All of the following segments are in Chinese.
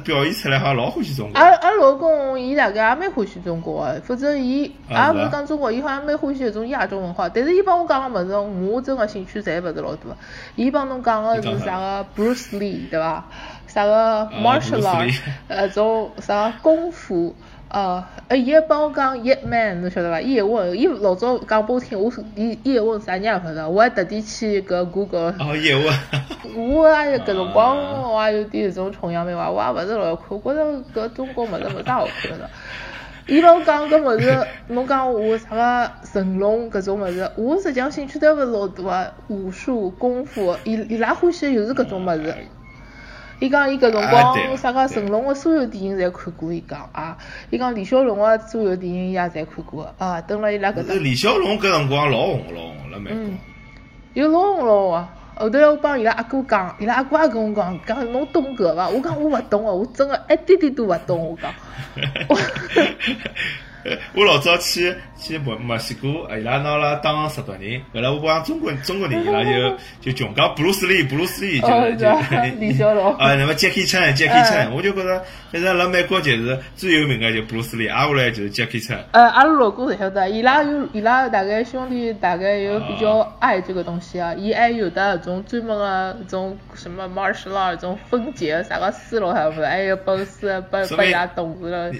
表现出来好像老欢喜中国。阿阿老公伊大概也蛮欢喜中国个，否则伊也勿是讲中国，伊好像蛮欢喜搿种亚洲文化。但是伊帮我讲个物事，我真个兴趣侪勿是老大。伊帮侬讲个是啥个 Bruce Lee 对伐？啥个 martial art，Lee 呃，种啥功夫。呃，呃，伊还帮我讲 Yet Man，侬晓得伐？伊还问，伊老早讲拨我听，我伊伊还问啥人也勿晓得，我还特地去搿 Google 哦，叶问。我也搿辰光我也有点搿种崇洋媚外，我也勿是老要看，我觉着搿中国物事勿啥好看的。伊帮我讲搿物事，侬讲我啥个成龙搿种物事，我实际上兴趣都勿是老大啊，武术、功夫，伊伊拉欢喜的就是搿种物事。伊讲伊搿辰光啥个成龙的所有电影侪看过，伊讲啊，伊讲李小龙个所有电影伊也侪看过啊，等了伊拉搿搭。李小龙搿辰光老红老红了，美国嗯。有老红老红啊！后头来我帮伊拉阿哥讲，伊拉阿哥也跟我讲，讲侬懂搿伐？我讲我勿懂哦，我真个一点点都勿懂。我讲，我老早去去墨墨西哥，伊拉拿了当十多人，后来我帮中国中国人，伊拉就就穷讲布鲁斯利，布鲁斯利就哦就是 李小龙。啊，那么杰克逊，杰克嗯。枪，我就觉着反正辣美国就是最有名的就布鲁斯利，挨下来就是杰克逊。呃，阿拉老公侪晓得，伊拉有伊拉大概兄弟大概有比较爱这个东西啊，伊还有的搿种专门的搿种什么 martial art 种分解啥个书咯，还勿是，还有本书拨说明拨伊拉懂事了。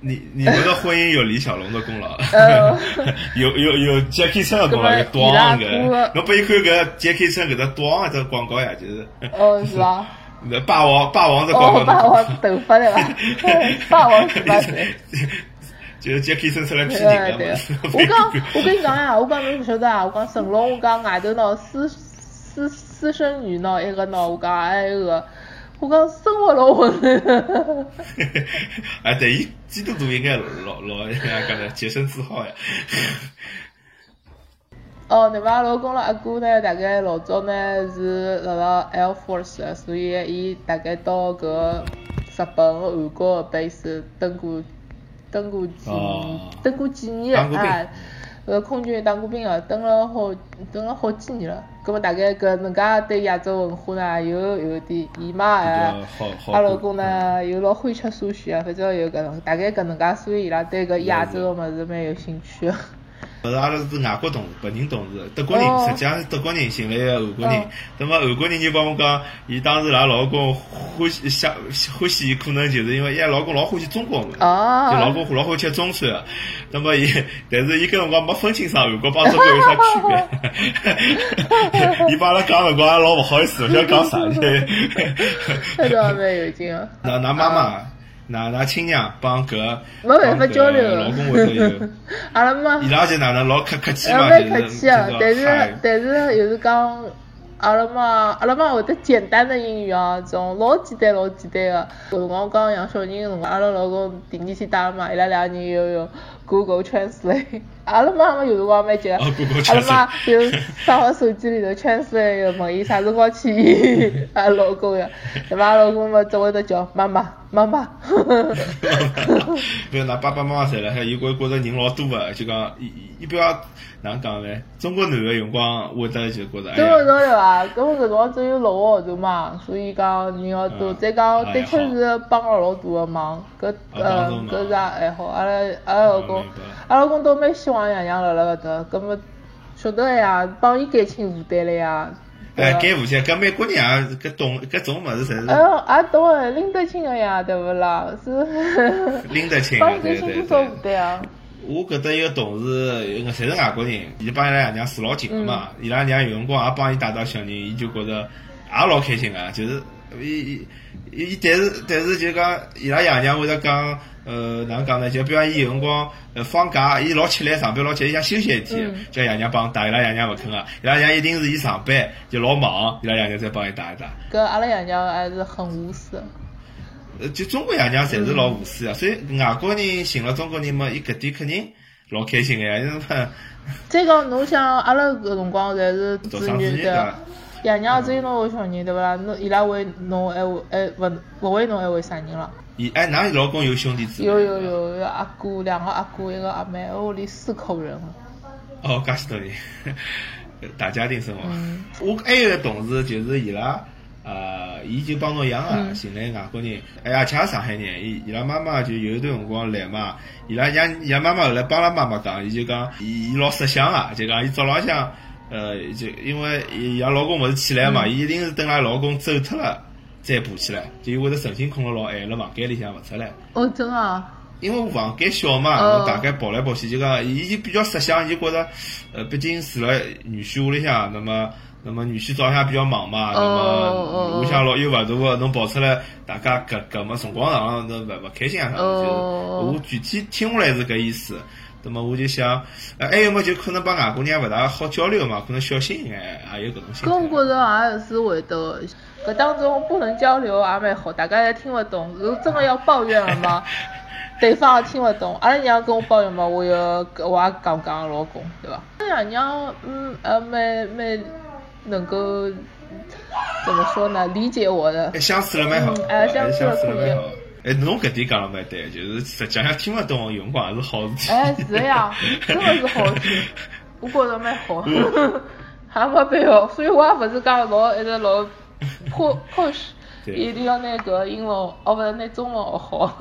你你们的婚姻有李小龙的功劳 有，有有 Jacky Chan 的功劳，有搿么伊拉短哥个，侬拨伊看搿杰克森搿只短个只广告呀，就是哦，是伐？那霸王霸王的广哦，告，霸王头发对伐？霸王十八岁。就是杰克森出来骗对人对的嘛。，我讲，我跟你讲呀，我讲侬勿晓得啊，我讲成龙，我讲外头喏私私私生女喏，一个喏，我讲还有个，我讲生活老混乱。哎，对，伊基督徒应该老老人家讲的洁身自好呀。哦，那么阿拉老公了阿哥呢，大概老早呢是辣辣 Air Force，所以伊大概到搿日本、韩国的 base 登过登过几哦登过几年啊。呃，空军当过兵个，蹲了好蹲了好几年了。葛末大概搿能介对亚洲文化呢，有有点姨妈啊，阿拉老公呢又老欢喜吃苏西啊，反正有搿能大概搿能介，所以伊拉对搿亚洲个物事蛮有兴趣个。勿是阿拉是外国同事，白人同事，德国人，哦实际上是德国人寻来个韩国人哦。那么韩国人就帮我讲，伊当时拉老公欢喜想欢喜，可能就是因为伊拉老公老欢喜中国物就老公老欢喜吃中餐个。那么伊，但是伊搿辰光没分清爽韩国帮中国有啥区别。伊帮阿拉讲辰光也老勿好意思，勿晓得讲啥。这倒蛮有劲个。那㑚妈妈，㑚㑚亲娘帮搿没办法交流帮搿 老公会得有。阿拉妈伊拉就哪能老客客气呃嘛，就是客气啊，但是但是就是讲，阿拉妈阿拉妈会得简单的英语啊，种老简单老简单个。搿辰光我刚养小人个辰光，阿拉老公第二天带阿拉妈，伊拉两个人 Google Translate。阿拉妈妈有辰光蛮急个，哦，Google 阿拉妈就放好手机里头 Translate，又问伊啥辰光去医 阿拉老公呀，对伐？阿拉老公嘛只会得叫妈妈妈妈。不是，㑚爸爸妈妈侪辣海，伊觉觉着人老多个，就讲伊伊伊比较哪能讲呢？中国男个辰光会得就觉着哎对个呀，对伐？搿么搿辰光只有六个号头嘛，所以讲人要多。嗯再讲哎的确是帮了老大个忙，搿呃搿是也还好。阿拉阿拉老公阿拉老公倒蛮希望爷娘辣辣搿搭，搿么晓得个呀，帮伊减轻负担了呀。对哎，减负担，搿美国人也搿懂搿种物事，侪是哎呦，也懂个，拎得清个呀，对勿啦？是 拎得清帮伊个，对对减轻多少负。担啊？我搿搭一个同事，一个侪是外国人，伊帮伊拉爷娘住老近个嘛，嗯伊拉娘有辰光也帮伊带带小人，伊就觉着也老开心个，就是伊伊伊，但是但是就讲伊拉爷娘会得讲，呃，哪能讲呢？就比方伊有辰光呃放假，伊老吃力，上班老吃力，伊想休息一天，叫爷娘帮带，伊拉爷娘勿肯个，伊拉爷娘一定是伊上班就老忙，伊拉爷娘再帮伊带一带。搿阿拉爷娘还是很无私。呃，就中国爷娘侪是老无私个，所以外国人寻了中国人嘛，伊搿点肯定老开心个呀，因为再讲侬想阿拉搿辰光侪是子独生子女对女的。爷娘只有侬个小人对勿啦？侬伊拉为侬还为还勿勿为侬还为啥人了？伊哎，㑚老公有兄弟姊妹？有有。有有阿哥，两个阿哥，一个阿妹，屋里四口人。哦，介许多人，大家庭生活。嗯我还有个同事，就是伊拉，呃，伊就帮侬一样个，寻来外国人，哎呀，且上海人，伊伊拉妈妈就有一段辰光来嘛，伊拉让伊拉妈妈后来帮拉妈妈讲，伊就讲，伊伊老识相个，就讲伊早浪向，呃，就因为伊拉老公勿是起来嘛，伊一定是等伊拉老公走脱了再爬起来，就会得神经困了老晚，辣房间里向勿出来。哦，真啊。因为房间小嘛，侬大概跑来跑去，就讲，伊就比较识相，伊觉着，呃，毕竟住辣女婿屋里向，那么，那么女婿早向比较忙嘛，那么屋里向老又勿大个，侬跑出来，大家搿搿么辰光长，侬勿勿开心啊啥就是，我具体听下来是搿意思，那么我就想，呃，还有么就可能帮外国人勿大好交流嘛，可能小心眼，也有搿种心。搿我觉着也是会得，搿当中不能交流也蛮好，大家也听勿懂，如果真的要抱怨了嘛。对方也听勿懂，阿拉娘跟我抱怨嘛，我又我也讲讲老公，对伐？阿拉娘嗯呃蛮蛮能够怎么说呢？理解我的。相处了蛮好，哎，相处了蛮好。哎，侬搿点讲了蛮对，就是实际上听勿懂用光也是好事体。哎，是呀，真的是好事体，我觉着蛮好，还没必要，所以我也勿是讲老一直老 push。一定要拿个英文，哦不，那中文学好。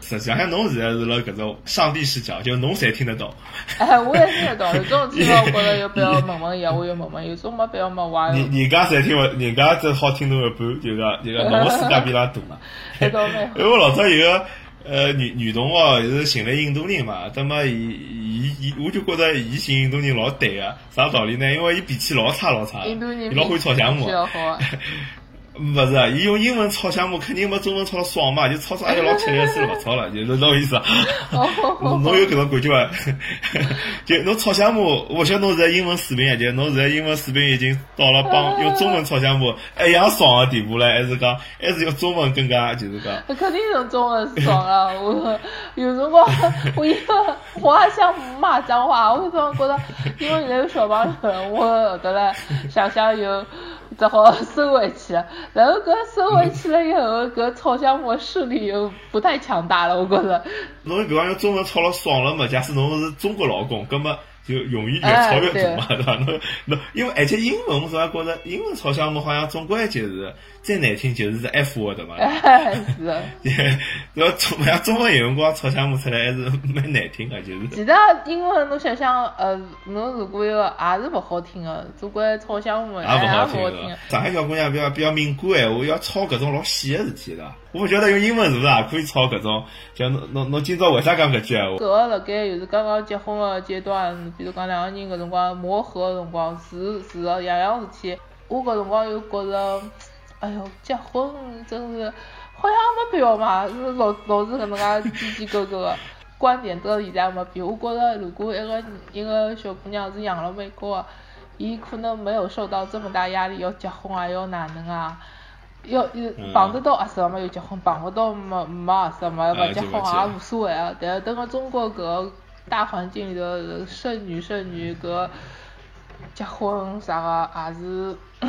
实际上，侬现在是辣搿种上帝视角，就侬侪听得懂。哎，我也听得懂。有种听到我觉着有必要问问伊，我就问问；有种没必要嘛，我。人人家侪听勿，人家只好听侬一半，就讲就讲侬个世界比拉大嘛。因为我老早有个呃女女同学，是寻了印度人嘛，那么伊伊伊，我就觉着伊寻印度人老对个，啥道理呢？因为伊脾气老差老差，伊老会吵相骂。勿是，伊用英文抄项目，肯定没中文抄得爽嘛，就抄出哎呀老吃力，算了勿抄了，就是那意思。侬有搿种感觉伐？就侬抄项目，我晓得侬现在英文水平，就侬现在英文水平已经到了帮 用中文抄项目一样爽的地步了，还是讲还是用中文更加就是讲？肯定用中文爽啊！我有辰光我一个我还想骂脏话，我总觉着因为现在有小朋友，我后头来想想有。只好收回去，然后搿收回去了以后，搿炒香木势力又不太强大了，我觉着。侬搿样用中文吵了爽了嘛？假使侬是中国老公，葛么？就容易越炒越多嘛，对伐？侬侬，因为而且英文，我总觉着英文炒项目好像总归就是再难听就是是 F word 嘛。是啊。要中像中文有辰光炒项目出来还是蛮难听的，就是。其实英文侬想想，呃，侬如果要也是勿好听的，总归炒项目也勿好听。上海小姑娘比较比较敏感闲话，要炒搿种老细的事体的。我勿晓得用英文是勿是也可以炒搿种？像侬侬侬今朝为啥讲搿句闲话？搿个辣盖就是刚刚结婚的阶段，比如讲两个人搿辰光磨合的辰光，是是个样样事体。我搿辰光又觉着，哎哟，结婚真是好像没必要嘛，是老老是搿能介叽叽勾勾的。观点到现在没变。我觉着如果一个一个小姑娘是养了美国的，伊可能没有受到这么大压力，要结婚啊，要哪能啊？要有碰得到合适个嘛就结婚，碰勿到没没合适嘛勿结婚也无所谓啊。但是等个中国搿大环境里头，剩女剩女搿结婚啥个也是，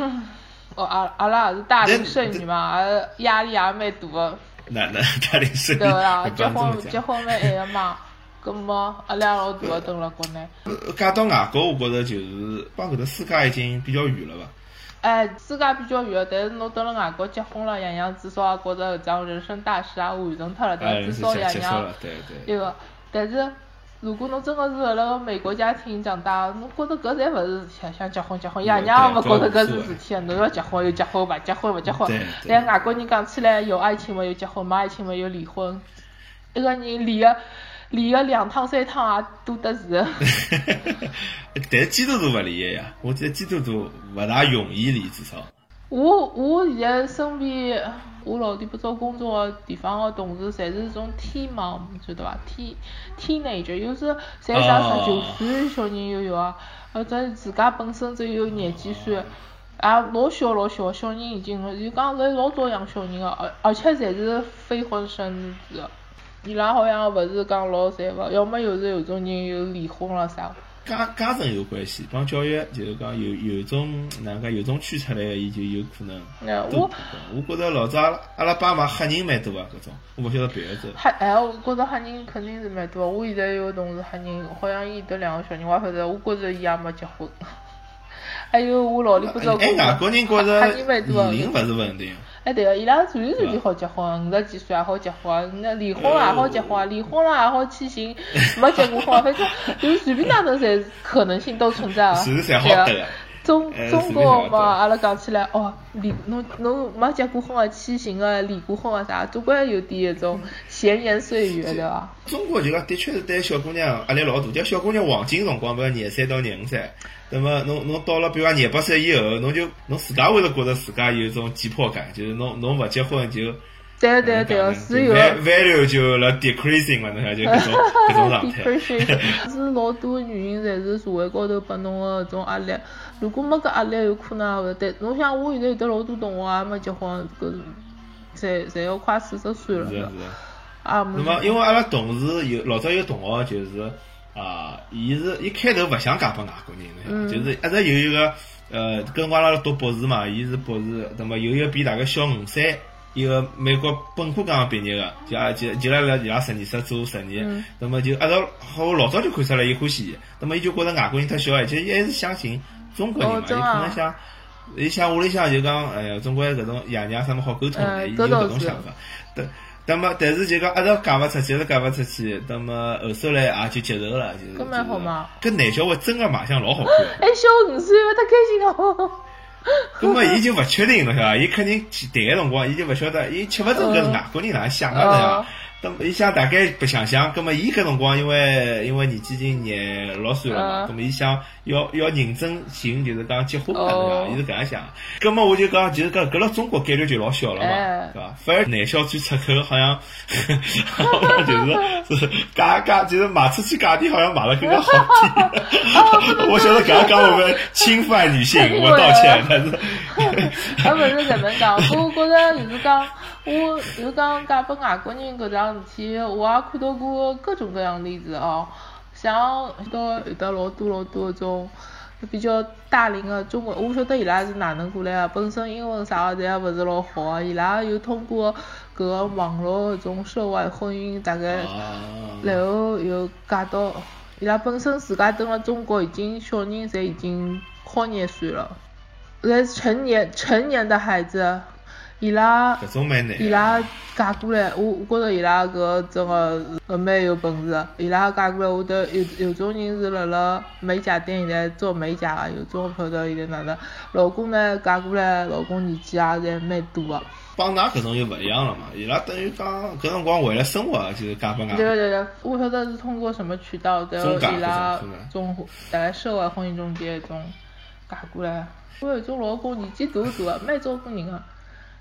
哦阿阿拉也是大龄剩女嘛，也压力也蛮大个。哪能大龄剩女？对啦，结婚结婚蛮晚个嘛，搿么压力老大个，蹲辣国内。嫁到外国，我觉着就是帮搿个世界已经比较远了伐？哎，世界比较远，但是侬到了外国结婚了，爷娘至少也觉着搿桩人生大事也完成脱了，对伐？至少爷娘一个。但是，如果侬真个是辣辣美国家庭长大，侬觉着搿侪勿是事体，想结婚结婚，爷娘也勿觉着搿是事体，侬要结婚又结婚，勿结婚勿结婚。但外国人讲起来，有爱情嘛有结婚，没爱情嘛有离婚。一个人离个。离个两趟三趟也多得是。但是基督徒勿离个呀，我觉得基督徒勿大容易离，至少。我我现在身边，我老弟不找工作个地方个同事，侪是种天盲，晓得伐？天天内就有是侪啥十九岁小人又有啊，或者自家本身只有廿几岁，也老小老小小人已经，就讲是老早养小人个，而而且侪是非婚生子。伊拉好像勿是讲老善勿，要么又是有种人又离婚了啥。家家政有关系，帮教育就是讲有有种哪能介有种区出来，伊就有可能。我我觉着老早阿拉爸妈黑人蛮多啊，搿种我勿晓得别的州。黑哎，我觉着黑人肯定是蛮多。我现在有个同事黑人，好像伊得两个小人，我勿晓得，我觉着伊也没结婚。还有我老里不知道哎，外国人觉着年龄勿是问题。哎，对个，伊拉随时随地好结婚，五十几岁也好结婚，那离婚了也好结婚，离婚了也好去寻，没结过婚，反正就是随便哪能侪可能性都存在啊。随时侪好对个。中中国嘛，阿拉讲起来，哦，离侬侬没结过婚个去寻个离过婚个啥，总归有点一种闲言碎语，对伐？中国就讲的确是对小姑娘压力老大，叫小姑娘黄金辰光，比如廿三到廿五岁，那么侬侬到了比如讲廿八岁以后，侬就侬自家会得觉着自家有一种紧迫感，就是侬侬勿结婚就。对对对，是有。value 就辣 decreasing 嘛，侬看就搿种搿种状态。是老多原因侪是社会高头拨侬个搿种压力。如果没搿压力，有可能也勿对。侬想，我现在有得老多同学还没结婚，搿侪侪要快四十岁了。是是。啊，那么因为阿拉同事有老早有同学就是啊，伊是一开头勿想嫁拨外国人，就是一直有一个呃，跟阿拉读博士嘛，伊是博士，那么有一个比大概小五岁。一个美国本科刚刚毕业个，就啊就就辣辣伊拉实验室做实验，那么就一直好老早就看出来伊欢喜伊，那么伊就觉着外国人太小，而且伊还是相信中国人嘛，伊可能想，伊想屋里向就讲，哎呀，总归搿种爷娘啥么好沟通的，伊有搿种想法。对，那么但是就讲一直嫁勿出去，一直嫁勿出去，那么后首来也就接受了，就是。搿蛮好嘛。搿男小孩真个卖相老好看。哎，小五岁，太开心了。那么，伊就勿确定，侬晓得伐？伊肯定去谈个辰光，伊就勿晓得，伊吃勿准搿是外国人哪能想个呀？咁伊想大概白想想，咁么伊搿辰光因为因为年纪已经廿六岁了嘛，咁么伊想要要认真寻，就是讲结婚嘛，对伐？伊是搿样想。咁么我就讲，就是讲搿辣中国概率就老小了嘛，对伐？反而男小最出口，好像就是是价价，就是卖出去价钿好像卖了更加好点。我晓得搿样讲我们侵犯女性，我道歉，但是。搿勿是搿能讲，我觉着就是讲。我就讲嫁拨外国人搿桩事体，我也看到过各种各样例子哦。像到有得老多老多种比较大龄的中国，我晓得伊拉是哪能过来个，本身英文啥个侪也勿是老好个，伊拉又通过搿个网络搿种涉外婚姻，大概然后又嫁到伊拉本身自家蹲辣中国已经小人侪已经好廿岁了，侪是成年成年的孩子。伊拉，伊拉嫁过来，我我觉着伊拉搿真个是蛮有本事。伊拉嫁过来，我得有有种人是辣辣美甲店现在做美甲个，有种勿晓得现在哪能。老公呢，嫁过来，老公年纪也侪蛮大个。帮㑚搿种又勿一样了嘛？伊拉等于讲搿辰光为了生活就是嫁拨外。对对对，我晓得是通过什么渠道，然后伊拉中大概涉外婚姻中介种嫁过来。我有种老公年纪大大个，蛮照顾人个。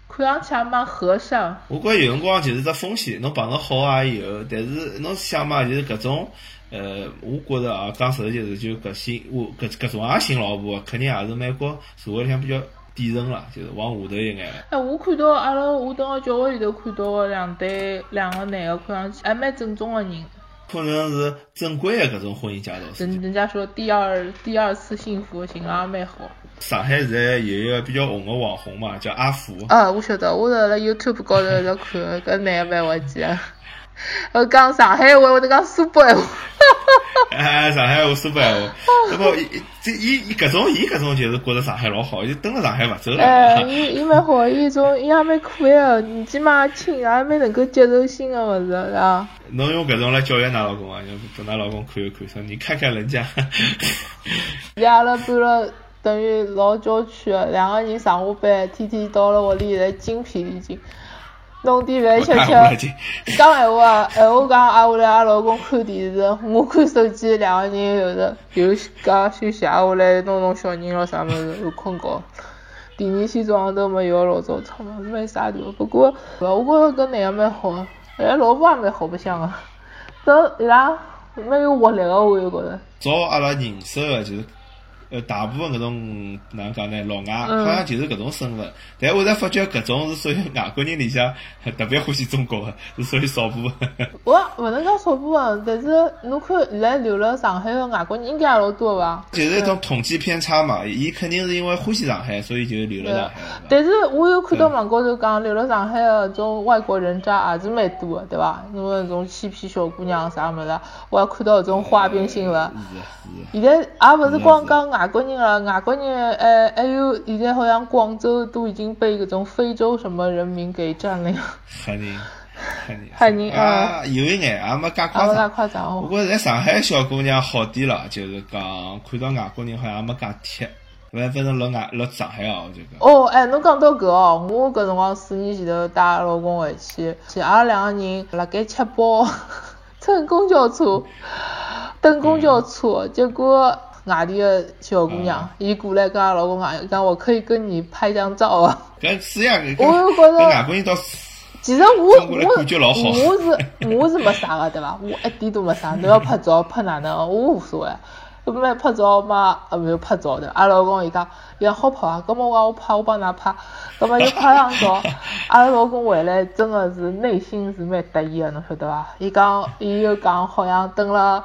看上去也蛮和善。我觉有辰光就是只风险，侬碰着好啊以后，但是侬想嘛，就是搿种，呃，我觉着啊，讲实就是就搿些，我搿搿种也新老婆，肯定也是美国社会里向比较底层了，就是往下头一眼。哎，我看到阿拉我等个教会里头看到个两对两个男个，看上去还蛮正宗个人。可能是正规的搿种婚姻介绍。人人家说第二第二次幸福，寻了也蛮好。上海现在有一个比较红的网红嘛，叫阿福。啊，我晓得，我是辣 YouTube 高头在看，搿男个蛮滑稽个。我 讲上海话，我得讲苏北话。哎，上海话、苏北话。那么，这伊伊搿种伊搿种就是觉着上海老好，就蹲辣上海勿走了。哎，伊伊蛮好，伊种伊也蛮可爱个，年纪嘛轻，也蛮能够接受新个物事，是伐？侬用搿种来教育㑚老公啊？要拨㑚老公看一看，说你看看人家。阿拉搬了。等于老郊区个，两个人上下班，天天到了屋里现在精疲力尽，弄点饭吃吃。讲闲话，闲话讲挨下来，阿老公看电视，我看手机，两个人有时又讲休息，挨下来弄弄小人咯啥物事，又困觉。第二天早上头没又要老早出门，蛮傻的。不过，我觉着搿男个蛮好，哎，老婆也蛮好白相个，这伊拉蛮有活力个，我又觉着。照阿拉认识个就。呃，大部分搿种哪能讲呢？老外好像就是搿种身份，但我才发觉搿种是属于外国人里向 特别欢喜中国的，是属于少部分。我勿能讲少部分，但是侬看现在留辣上海的外国人应该也老多伐？就是一种统计偏差嘛，伊肯定是因为欢喜上海，所以就留辣上海。但是我有看到网高头讲留辣上海的种外国人渣也是蛮多的，对伐？侬那种欺骗小姑娘啥物事，我还看到搿种花边新闻。现在也勿是光讲。外国人了，外国人还还有现在好像广州都已经被搿种非洲什么人民给占领。黑人，黑人，黑人啊，有一眼也没介夸张。夸张哦。不过在上海小姑娘好点了，就是讲看到外国人好像没介贴。反反正辣外辣上海哦，我就讲。哦，哎，侬讲到搿哦，我搿辰光四年前头带老公回去，去阿拉两个人辣盖吃饱，乘公交车，等公交车，结果外地个小姑娘，伊过来跟阿拉老公讲，讲我可以跟你拍张照啊。搿是呀，搿我又觉搿着外国人倒是其实我我我是我是没啥个对伐？我一点都没啥，侬要拍照拍哪能，我无所谓。搿么拍照嘛，啊没有拍照的。阿拉老公伊讲，伊讲好拍啊，搿么我讲我拍，我帮㑚拍，搿么就拍张照。阿拉老公回来真的是内心是蛮得意个，侬晓得伐？伊讲，伊又讲好像等了。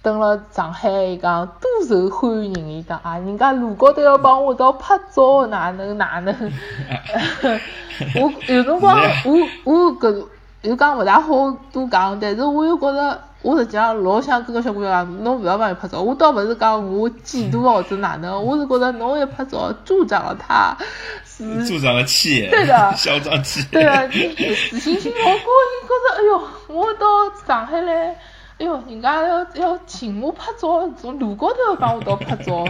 等了上海，伊讲多受欢迎，伊讲啊，人家路高头要帮我一道拍照，哪能哪能？我有辰光，我我搿又讲勿大好多讲，但是我又觉着，我实际上老想跟个小姑娘讲，侬勿要帮伊拍照。我倒勿是讲我嫉妒或者哪能，我是觉着侬一拍照助长了他，是助长了气焰，对的嚣张气焰。对的，你自信心老高，你觉着哎哟，我到上海来，哎哟，人家要要请我拍照，从路高头要帮我到拍照，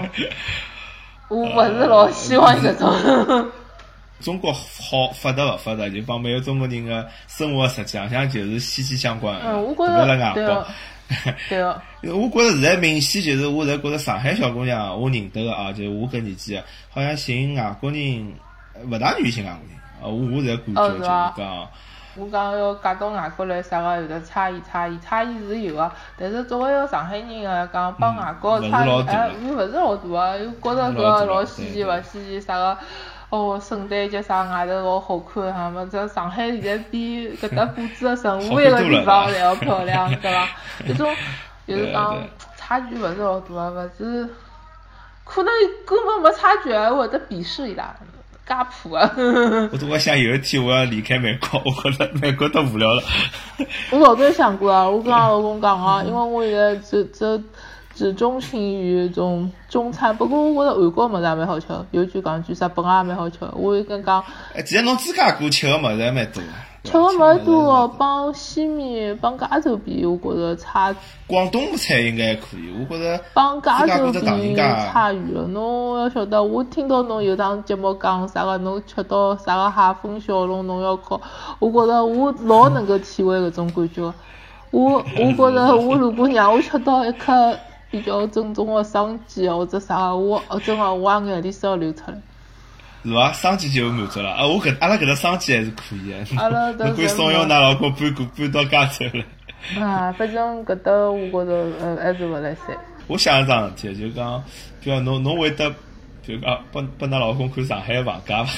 我勿是老希望搿种。中国好发达勿发达，就帮每个中国人个生活实际上向就是息息相关的。嗯，我觉着对哦，对 哦，我觉着现在明显就是，我现在觉着上海小姑娘，我认得个啊，就是我搿年纪的，好像寻外国人呃勿大愿意寻外国人。啊，我我现在感觉就是讲，我讲要嫁到外国来，啥个有的差异差异差异是有个，但是作为一个上海人个讲帮外国嗯差异哎，又勿是老大个，又觉着搿老稀奇勿稀奇，啥个。哦，圣诞节啥外头老好看哈么？这上海现在比搿搭布置的任何一个地方侪要漂亮，对伐？搿种 就是讲差距勿是老大个，勿是可能根本没差距，还会得鄙视伊拉，介破啊！我都在想有一天我要离开美国，我觉得美国太无聊了。我老早有想过啊，我跟阿拉老公讲啊，因为我现在只只只钟情于种中餐，不过我觉着韩国物事也蛮好吃的，有句讲句，日本也蛮好吃的。我会跟讲，哎，其实侬自家过吃个物事还蛮多的。吃个物事多帮西面帮加州比，我觉着差广东菜应该还可以，我觉着帮加州比差远了。侬要晓得，我听到侬有档节目讲啥个，侬吃到啥个海风小笼，侬要烤，我觉着我老能够体会搿种感觉。我我觉着，我如果让我吃到一颗比较正宗的生煎或者啥个，我哦真的我也眼泪水要流出来。是伐？生煎就满足了啊！我搿阿拉搿搭生煎还是可以的。阿拉都侬可以怂恿㑚老公搬过搬到加州来。啊，反正搿搭我觉着呃还是勿来三。我想一桩事体，就讲，比如侬侬会得，就讲拨拨㑚老公看上海个房价伐？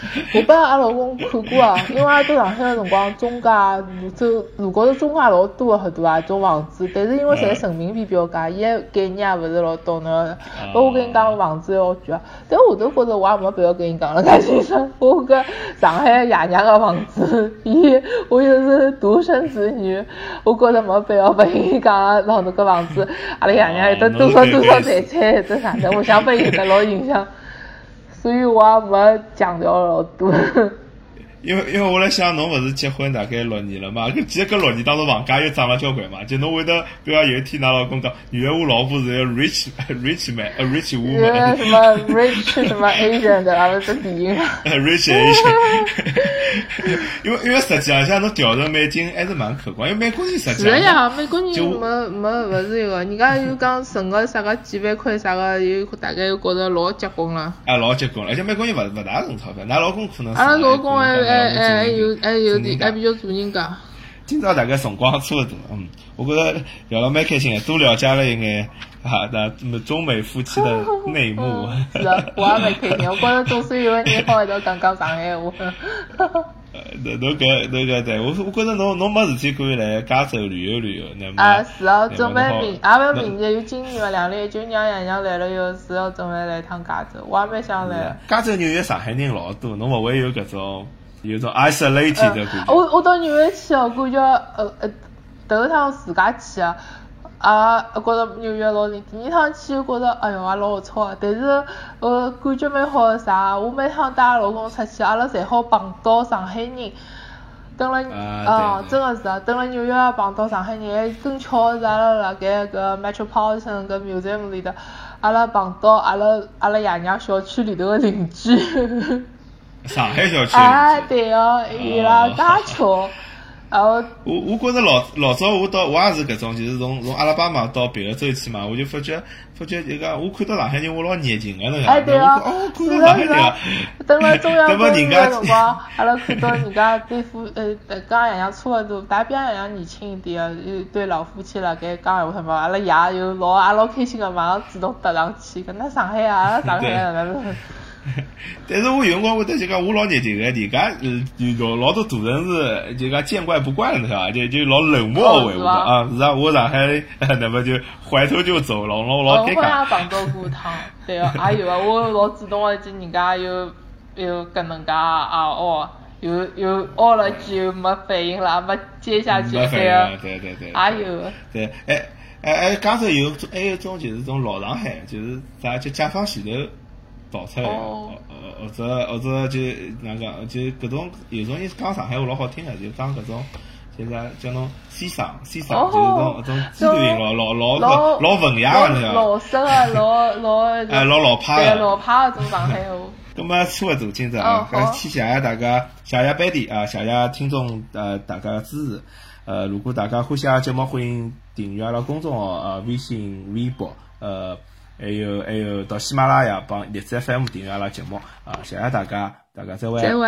我帮阿拉老公看过啊，因为阿拉到上海个辰光，中介泸州路高头中介老多个很多啊，种房子，但是因为侪人民币标价，伊个概念也勿是老懂个。搿我跟你讲，房子要贵啊，但我都觉着我也没必要跟你讲了，介清爽。我搿上海爷娘个房子，伊我又是独生子女，我觉着没必要拨伊讲让侬搿房子，阿拉爷娘有得多少多少财产，有得啥的，我想拨伊有得老影响。所以我也没强调老多。因为因为我来想，侬勿是结婚大概六年了嘛？搿其实搿六年当中房价又涨了交关嘛。就侬会得，比如讲有一天，㑚老公讲，原来我老婆是一个 rich rich man，a rich 有 woman，个什么 rich 什么 Asian 的，阿拉这电影。rich Asian。因为因为实际上像侬调成美金还是蛮可观，因为美国人实际上是的呀，美国人就没没勿是一个，人家又讲存个啥个几万块啥个，又大概又觉着老结棍了。哎老结棍了，而且美国人勿勿大存钞票，㑚老公可能是阿拉老公还可能还有还比较做人家。今朝大概辰光差勿多，嗯，我觉着聊了蛮开心的，多了解了一眼啊，那中美夫妻的 内幕。嗯是啊，我也蛮开心，我觉着总算有个人好一道讲讲上海话。呃，侬侬搿侬搿对我我觉着侬侬没事体可以来加州旅游旅游，那么啊，是哦，准备明，也勿明年，有今年嘛，两零一九年爷娘来了以后，是要准备来一趟加州，我也蛮想来的。加州、纽约、上海人老多，侬勿会有搿种有种 isolated 的感觉。我我到纽约去哦，感觉呃呃，头一趟自家去啊，啊，觉着纽约老灵。第二趟去觉着，哎哟，也老龌龊个。但是，呃，感觉蛮好个啥？我每趟带老公出去，阿拉侪好碰到上海人。等了，哦，真个是啊！等了纽约碰到上海人，还更巧是阿拉辣盖搿 Metropolitan 搿 museum 里头，阿拉碰到阿拉阿拉爷娘小区里头个邻居。上海小区。啊，对哦，伊拉介巧。我我觉着老老早我到我也是搿种，就是从从阿拉爸妈到别个州去嘛，我就发觉发觉就讲我看到上海人我老热情个那个，哎对哦，看到上海人，等了 中央公园个辰光，阿拉看到人家对夫呃呃刚爷娘差勿多，大比爷娘年轻一点个，有对老夫妻辣盖讲闲话什么，阿拉爷又老也老开心个，马上主动搭上去，搿那上海啊，阿拉上海哪能？但是我有辰光会得就讲我老热情个，人家就老老多大城市就讲见怪不怪了，是吧？就就老冷漠回话啊，是啊，我上海 那么就怀头就走，老老老尴尬。我碰到过一趟，对哦，也有啊，我老主动个，就人家又又搿能介啊哦，又又哦了句没反应了，没接下去，对啊，对对对，也有。对，哎哎哎，刚才有还有种就是种老上海，就是啥叫解放前头。跑出来，哦或者或者就哪讲，就搿种有种人讲上海话老好听个，就讲搿种，就是叫侬先生，先生，就是种搿种鸡头音，老老老老文雅个那个。老老老哎老老派个。老派个种上海话。咁么差勿多，今朝啊，搿谢谢大家，谢谢班底啊，谢谢听众呃大家个支持。呃，如果大家欢喜阿节目，欢迎订阅阿拉公众号呃微信、微博，呃。还有还有，到喜马拉雅帮荔枝 FM 订阅阿拉节目啊！谢谢大家，大家再会。再会。